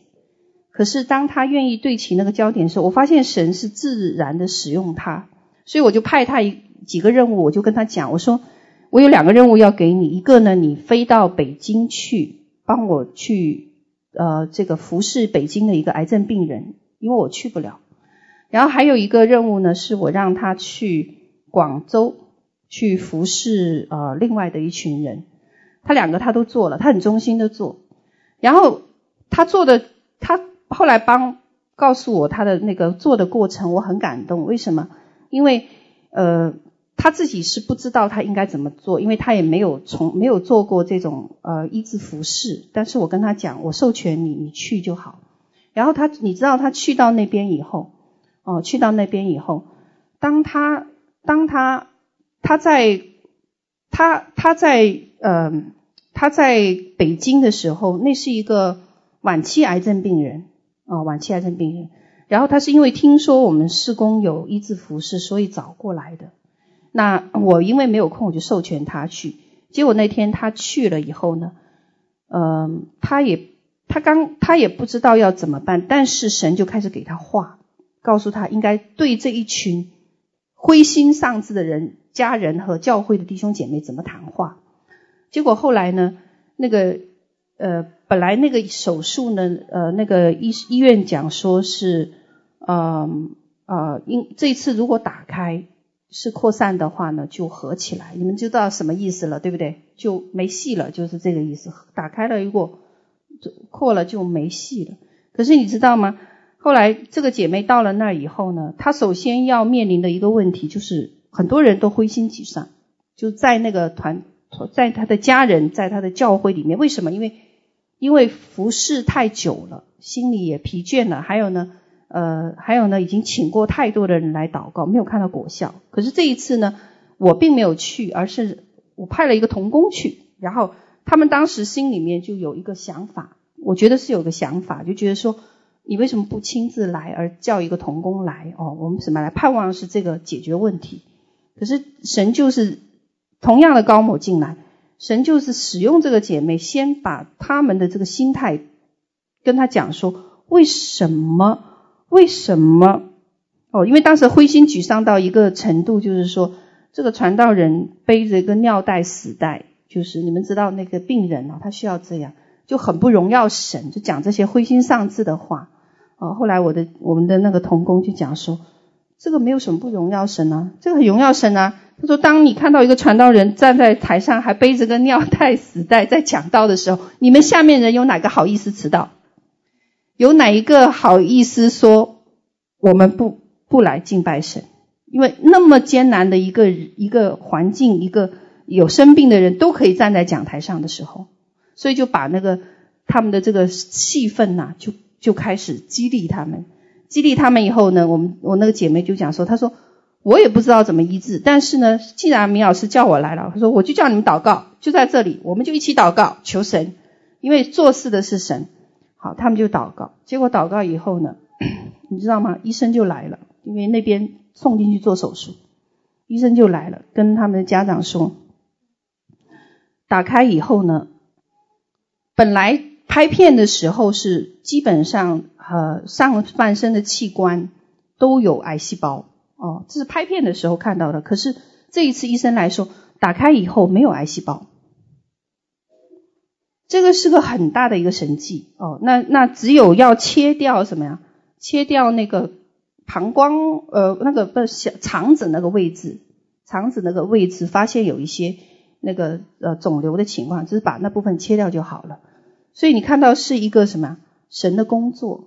可是当他愿意对齐那个焦点的时候，我发现神是自然的使用他，所以我就派他几个任务，我就跟他讲，我说。我有两个任务要给你，一个呢，你飞到北京去，帮我去呃这个服侍北京的一个癌症病人，因为我去不了。然后还有一个任务呢，是我让他去广州去服侍呃另外的一群人。他两个他都做了，他很忠心的做。然后他做的，他后来帮告诉我他的那个做的过程，我很感动。为什么？因为呃。他自己是不知道他应该怎么做，因为他也没有从没有做过这种呃医治服侍。但是我跟他讲，我授权你，你去就好。然后他，你知道他去到那边以后，哦，去到那边以后，当他当他他在他他在呃他在北京的时候，那是一个晚期癌症病人啊，哦，晚期癌症病人。然后他是因为听说我们施工有医治服侍，所以找过来的。那我因为没有空，我就授权他去。结果那天他去了以后呢，嗯、呃，他也他刚他也不知道要怎么办，但是神就开始给他话，告诉他应该对这一群灰心丧志的人、家人和教会的弟兄姐妹怎么谈话。结果后来呢，那个呃，本来那个手术呢，呃，那个医医院讲说是，嗯呃，因、这次如果打开。是扩散的话呢，就合起来，你们知道什么意思了，对不对？就没戏了，就是这个意思。打开了，如果扩了就没戏了。可是你知道吗？后来这个姐妹到了那儿以后呢，她首先要面临的一个问题就是，很多人都灰心沮丧，就在那个团，在她的家人，在她的教会里面。为什么？因为因为服侍太久了，心里也疲倦了。还有呢。呃，还有呢，已经请过太多的人来祷告，没有看到果效。可是这一次呢，我并没有去，而是我派了一个童工去。然后他们当时心里面就有一个想法，我觉得是有个想法，就觉得说，你为什么不亲自来，而叫一个童工来？哦，我们什么来？盼望是这个解决问题。可是神就是同样的高某进来，神就是使用这个姐妹，先把他们的这个心态跟他讲说，为什么？为什么？哦，因为当时灰心沮丧到一个程度，就是说，这个传道人背着一个尿袋死袋，就是你们知道那个病人啊，他需要这样，就很不荣耀神，就讲这些灰心丧志的话。哦，后来我的我们的那个同工就讲说，这个没有什么不荣耀神啊，这个很荣耀神啊。他说，当你看到一个传道人站在台上，还背着个尿袋死袋在讲道的时候，你们下面人有哪个好意思迟到？有哪一个好意思说我们不不来敬拜神？因为那么艰难的一个一个环境，一个有生病的人都可以站在讲台上的时候，所以就把那个他们的这个气氛呐，就就开始激励他们。激励他们以后呢，我们我那个姐妹就讲说，她说我也不知道怎么医治，但是呢，既然明老师叫我来了，她说我就叫你们祷告，就在这里，我们就一起祷告求神，因为做事的是神。好，他们就祷告，结果祷告以后呢，你知道吗？医生就来了，因为那边送进去做手术，医生就来了，跟他们的家长说，打开以后呢，本来拍片的时候是基本上呃上半身的器官都有癌细胞哦，这是拍片的时候看到的，可是这一次医生来说，打开以后没有癌细胞。这个是个很大的一个神迹哦，那那只有要切掉什么呀？切掉那个膀胱，呃，那个不是肠子那个位置，肠子那个位置发现有一些那个呃肿瘤的情况，就是把那部分切掉就好了。所以你看到是一个什么？神的工作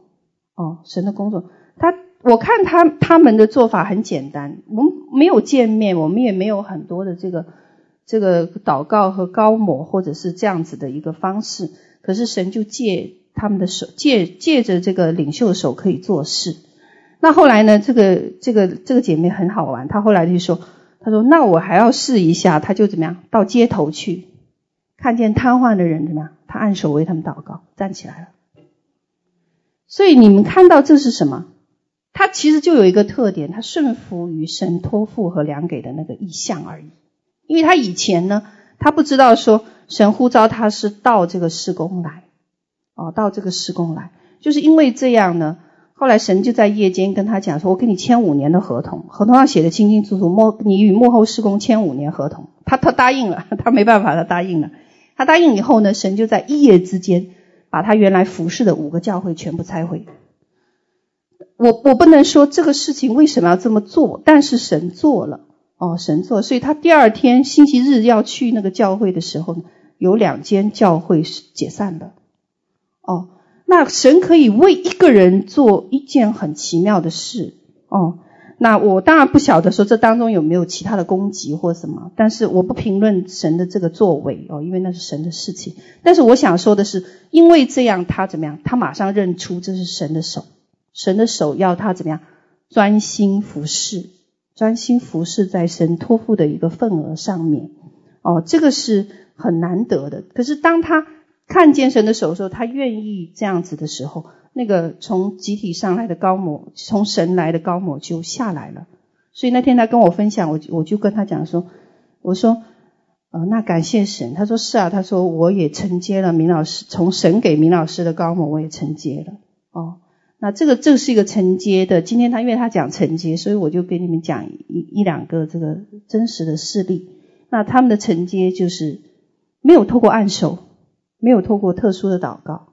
哦，神的工作。他我看他他们的做法很简单，我们没有见面，我们也没有很多的这个这个祷告和高抹，或者是这样子的一个方式。可是神就借他们的手，借借着这个领袖的手可以做事。那后来呢，这个这个这个姐妹很好玩，她后来就说，她说那我还要试一下，她就怎么样到街头去，看见瘫痪的人怎么样，她按手为他们祷告，站起来了。所以你们看到这是什么？他其实就有一个特点，他顺服于神托付和量给的那个意象而已。因为他以前呢，他不知道说神呼召他是到这个施工来，哦，到这个施工来，就是因为这样呢。后来神就在夜间跟他讲说：“我跟你签五年的合同，合同上写的清清楚楚，幕你与幕后施工签五年合同。”他他答应了，他没办法，他答应了。他答应以后呢，神就在一夜之间把他原来服侍的五个教会全部拆毁。我我不能说这个事情为什么要这么做，但是神做了哦，神座，所以他第二天星期日要去那个教会的时候呢，有两间教会是解散的。哦，那神可以为一个人做一件很奇妙的事哦。那我当然不晓得说这当中有没有其他的攻击或什么，但是我不评论神的这个作为哦，因为那是神的事情。但是我想说的是，因为这样他怎么样？他马上认出这是神的手。神的手要他怎么样？专心服侍，专心服侍在神托付的一个份额上面。哦，这个是很难得的。可是当他看见神的手的时候，他愿意这样子的时候，那个从集体上来的膏抹，从神来的膏抹就下来了。所以那天他跟我分享，我我就跟他讲说，我说，呃，那感谢神。他说是啊，他说我也承接了明老师从神给明老师的膏抹，我也承接了。哦。那这个这是一个承接的。今天他因为他讲承接，所以我就给你们讲一一两个这个真实的事例。那他们的承接就是没有透过按手，没有透过特殊的祷告，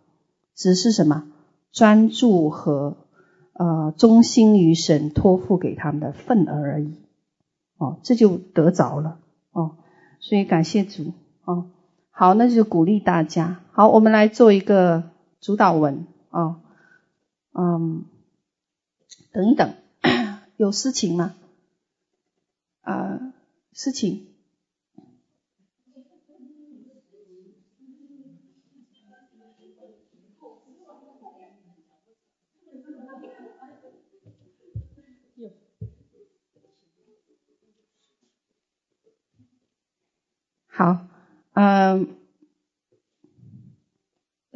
只是什么专注和呃忠心于神托付给他们的份额而已。哦，这就得着了哦。所以感谢主哦。好，那就鼓励大家。好，我们来做一个主祷文哦。嗯，等一等，有事情吗？啊、事情。好，嗯。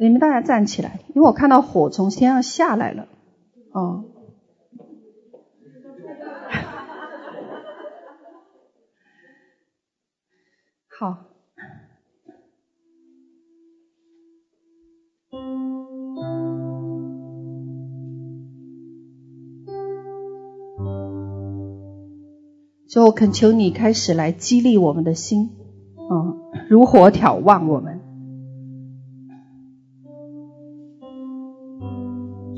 你们大家站起来，因为我看到火从天上下来了。哦，好。所以我恳求你开始来激励我们的心，嗯，如火挑旺我们。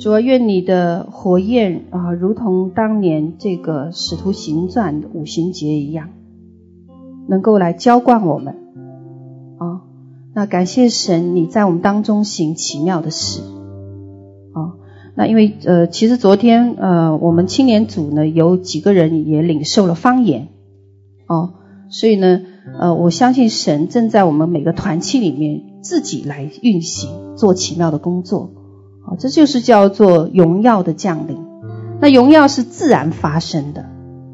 主啊，愿你的火焰啊，如同当年这个使徒行传五行节一样，能够来浇灌我们啊。那感谢神，你在我们当中行奇妙的事啊。那因为呃，其实昨天呃，我们青年组呢有几个人也领受了方言哦，所以呢呃，我相信神正在我们每个团契里面自己来运行，做奇妙的工作。这就是叫做荣耀的降临。那荣耀是自然发生的，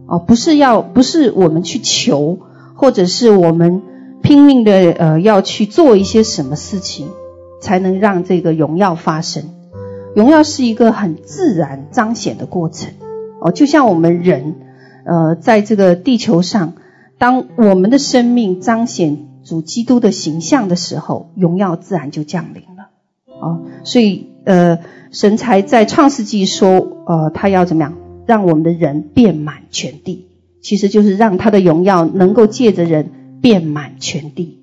哦，不是要，不是我们去求，或者是我们拼命的呃要去做一些什么事情，才能让这个荣耀发生。荣耀是一个很自然彰显的过程。哦，就像我们人，呃，在这个地球上，当我们的生命彰显主基督的形象的时候，荣耀自然就降临了。哦，所以。呃，神才在创世纪说，呃，他要怎么样让我们的人遍满全地？其实就是让他的荣耀能够借着人遍满全地。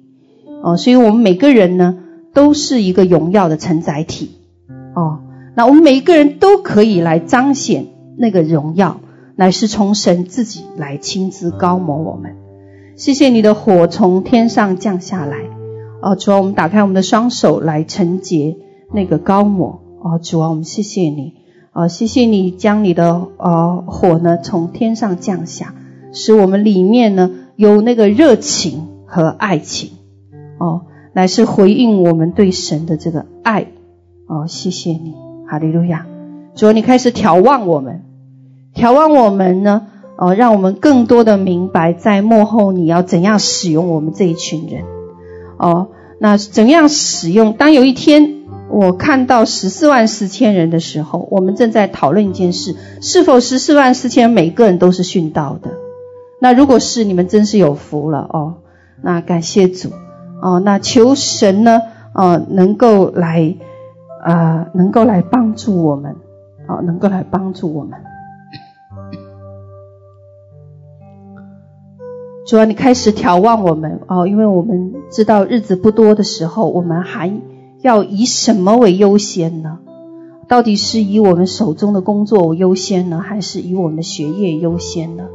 哦，所以我们每个人呢，都是一个荣耀的承载体。哦，那我们每一个人都可以来彰显那个荣耀，乃是从神自己来亲自高抹我们。谢谢你的火从天上降下来。哦，主啊，我们打开我们的双手来承接。那个高抹哦，主啊，我们谢谢你哦，谢谢你将你的呃火呢从天上降下，使我们里面呢有那个热情和爱情，哦，乃是回应我们对神的这个爱。哦，谢谢你，哈利路亚！主啊，你开始眺望我们，眺望我们呢，哦，让我们更多的明白，在幕后你要怎样使用我们这一群人。哦，那怎样使用？当有一天我看到十四万四千人的时候，我们正在讨论一件事：是否十四万四千每个人都是殉道的？那如果是，你们真是有福了哦。那感谢主哦。那求神呢，哦，能够来。啊、能够来帮助我们，好、能够来帮助我们。主啊，你开始眺望我们哦，因为我们知道日子不多的时候，我们还要以什么为优先呢？到底是以我们手中的工作优先呢，还是以我们的学业优先呢？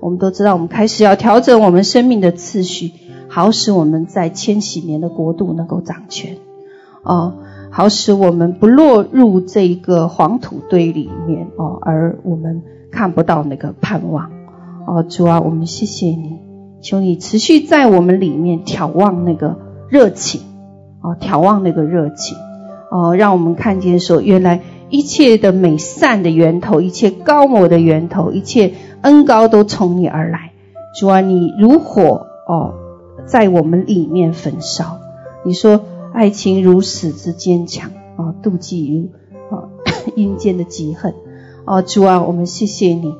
我们都知道，我们开始要调整我们生命的次序，好使我们在千禧年的国度能够掌权，哦。好使我们不落入这个黄土堆里面哦，而我们看不到那个盼望哦。主啊，我们谢谢你，求你持续在我们里面眺望那个热情哦，眺望那个热情哦，让我们看见说，原来一切的美善的源头，一切膏抹的源头，一切恩高都从你而来。主啊，你如火哦，在我们里面焚烧。你说。爱情如死之坚强啊，妒忌如啊 阴间的嫉恨哦，主啊，我们谢谢你。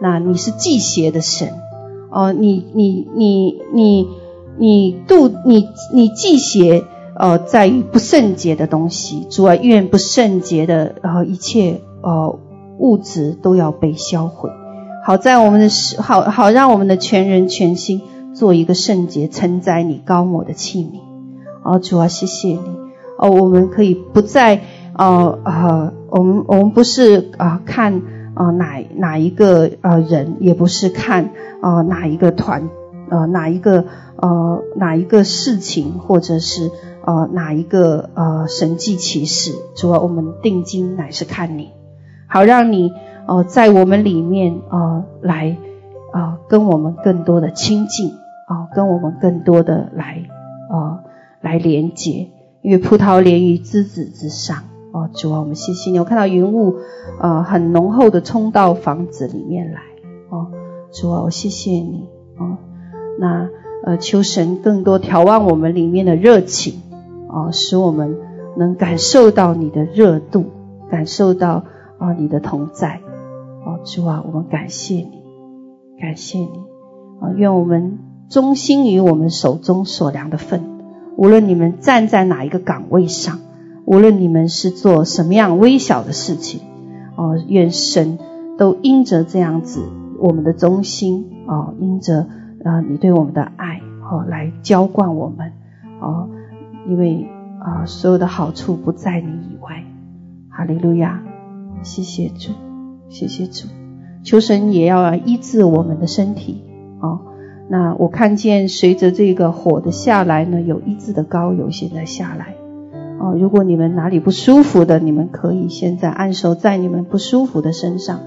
那你是忌邪的神哦，你你你你你妒你你忌邪呃，在于不圣洁的东西。主啊，愿不圣洁的呃一切呃物质都要被销毁。好在我们的好好让我们的全人全心做一个圣洁承载你膏抹的器皿。哦，主啊，谢谢你。哦，我们可以不再，呃呃，我们我们不是啊、看啊、哪哪一个呃人，也不是看啊、哪一个团，呃哪一个呃哪一个事情，或者是呃哪一个呃神迹奇事。主啊，我们定睛乃是看你，好让你呃在我们里面呃来、呃、跟我们更多的亲近啊、跟我们更多的来。呃来连接，因为葡萄连于枝子之上。哦，主啊，我们谢谢你。我看到云雾，呃，很浓厚的冲到房子里面来。哦，主啊，我谢谢你。哦，那呃，求神更多调望我们里面的热情，哦，使我们能感受到你的热度，感受到啊、你的同在。哦，主啊，我们感谢你，感谢你。啊、愿我们忠心于我们手中所量的份。无论你们站在哪一个岗位上，无论你们是做什么样微小的事情，哦，愿神都因着这样子我们的忠心，哦，因着啊你对我们的爱，哦，来浇灌我们，哦，因为啊所有的好处不在你以外，哈利路亚，谢谢主，谢谢主，求神也要医治我们的身体，哦。那我看见随着这个火的下来呢，有医治的膏油现在下来哦。如果你们哪里不舒服的，你们可以现在按手在你们不舒服的身上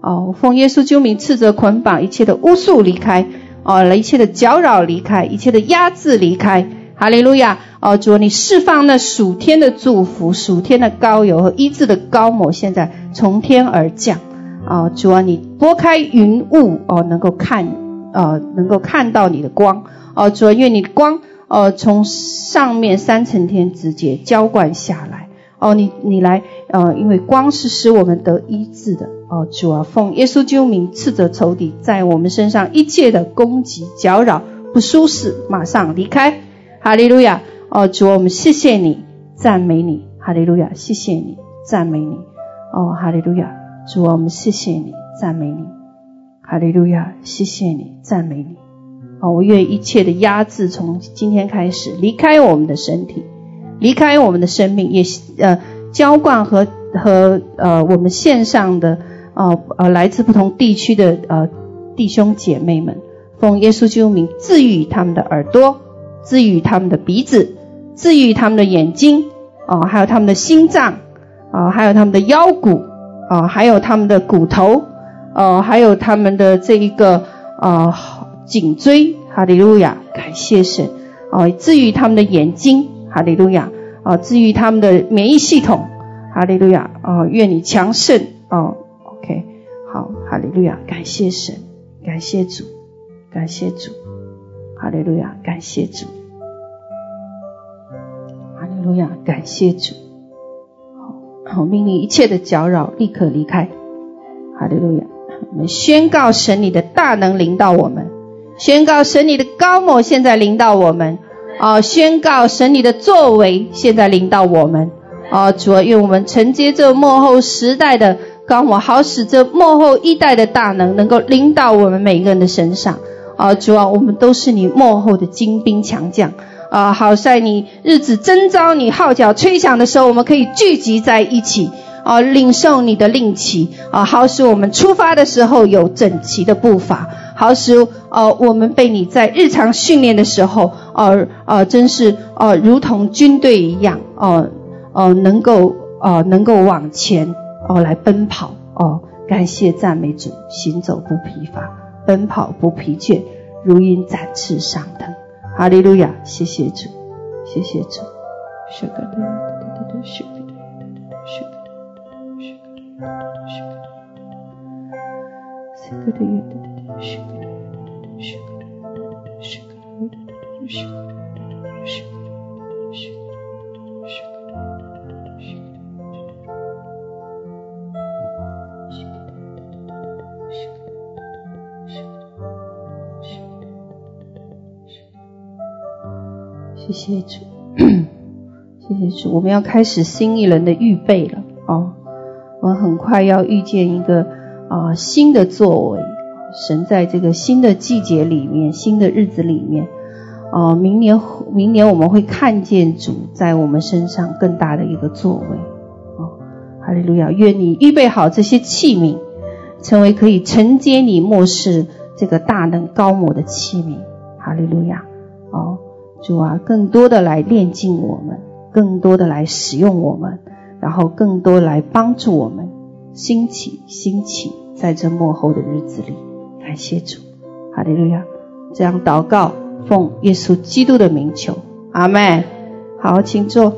哦。奉耶稣救名斥责捆绑一切的巫术离开哦，一切的搅扰离开，一切的压制离开。哈利路亚哦，主你释放那属天的祝福、属天的膏油和医治的膏抹，现在从天而降哦。主啊，你拨开云雾哦，能够看。呃，能够看到你的光，哦、主啊，愿你的光，呃，从上面三层天直接浇灌下来，哦、你你来，呃，因为光是使我们得医治的，哦、主啊，奉耶稣救名斥责仇敌在我们身上一切的攻击、搅扰、不舒适，马上离开，哈利路亚，哦、主，我们谢谢你，赞美你，哈利路亚，谢谢你，赞美你，哦，哈利路亚，主，我们谢谢你，赞美你。哈利路亚，谢谢你，赞美你。哦，我愿一切的压制从今天开始离开我们的身体，离开我们的生命，也呃浇灌和和呃我们线上的呃呃来自不同地区的呃弟兄姐妹们，奉耶稣基督名治愈他们的耳朵，治愈他们的鼻子，治愈他们的眼睛，哦、呃，还有他们的心脏，啊、还有他们的腰骨，啊、还有他们的骨头，呃，还有他们的这一个啊颈椎，哈利路亚，感谢神，哦，治愈他们的眼睛，哈利路亚，啊，治愈他们的免疫系统，哈利路亚，啊，愿你强盛，哦，OK，好，哈利路亚，感谢神，感谢主，感谢主，哈利路亚，感谢主，哈利路亚，感谢主。好，命令一切的搅扰立刻离开。哈利路亚！我们宣告神你的大能临到我们，宣告神你的高某现在临到我们。啊，宣告神你的作为现在临到我们。啊，主啊，愿我们承接这幕后时代的高某，好使这幕后一代的大能能够临到我们每个人的身上。啊，主啊，我们都是你幕后的精兵强将。啊，好在你日子征召你号角吹响的时候，我们可以聚集在一起，啊，领受你的令旗，啊，好使我们出发的时候有整齐的步伐，好使呃我们被你在日常训练的时候，呃呃，真是呃如同军队一样，哦哦，能够呃能够往前哦来奔跑，哦，感谢赞美主，行走不疲乏，奔跑不疲倦，如鹰展翅上腾。哈利路亚，谢谢主，谢谢主。谢谢主，谢谢主，我们要开始新一轮的预备了哦。我们很快要遇见一个啊、新的作为，神在这个新的季节里面，新的日子里面，啊、明年明年我们会看见主在我们身上更大的一个作为。哦，哈利路亚！愿你预备好这些器皿，成为可以承接你末世这个大能膏抹的器皿。哈利路亚！哦。主啊，更多的来炼净我们，更多的来使用我们，然后更多来帮助我们兴起兴起，在这末后的日子里，感谢主，哈利路亚！这样祷告，奉耶稣基督的名求，阿门。好，请坐。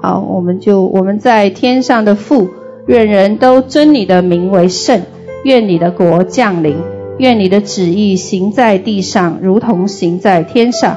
好，我们就我们在天上的父，愿人都尊你的名为圣，愿你的国降临，愿你的旨意行在地上，如同行在天上。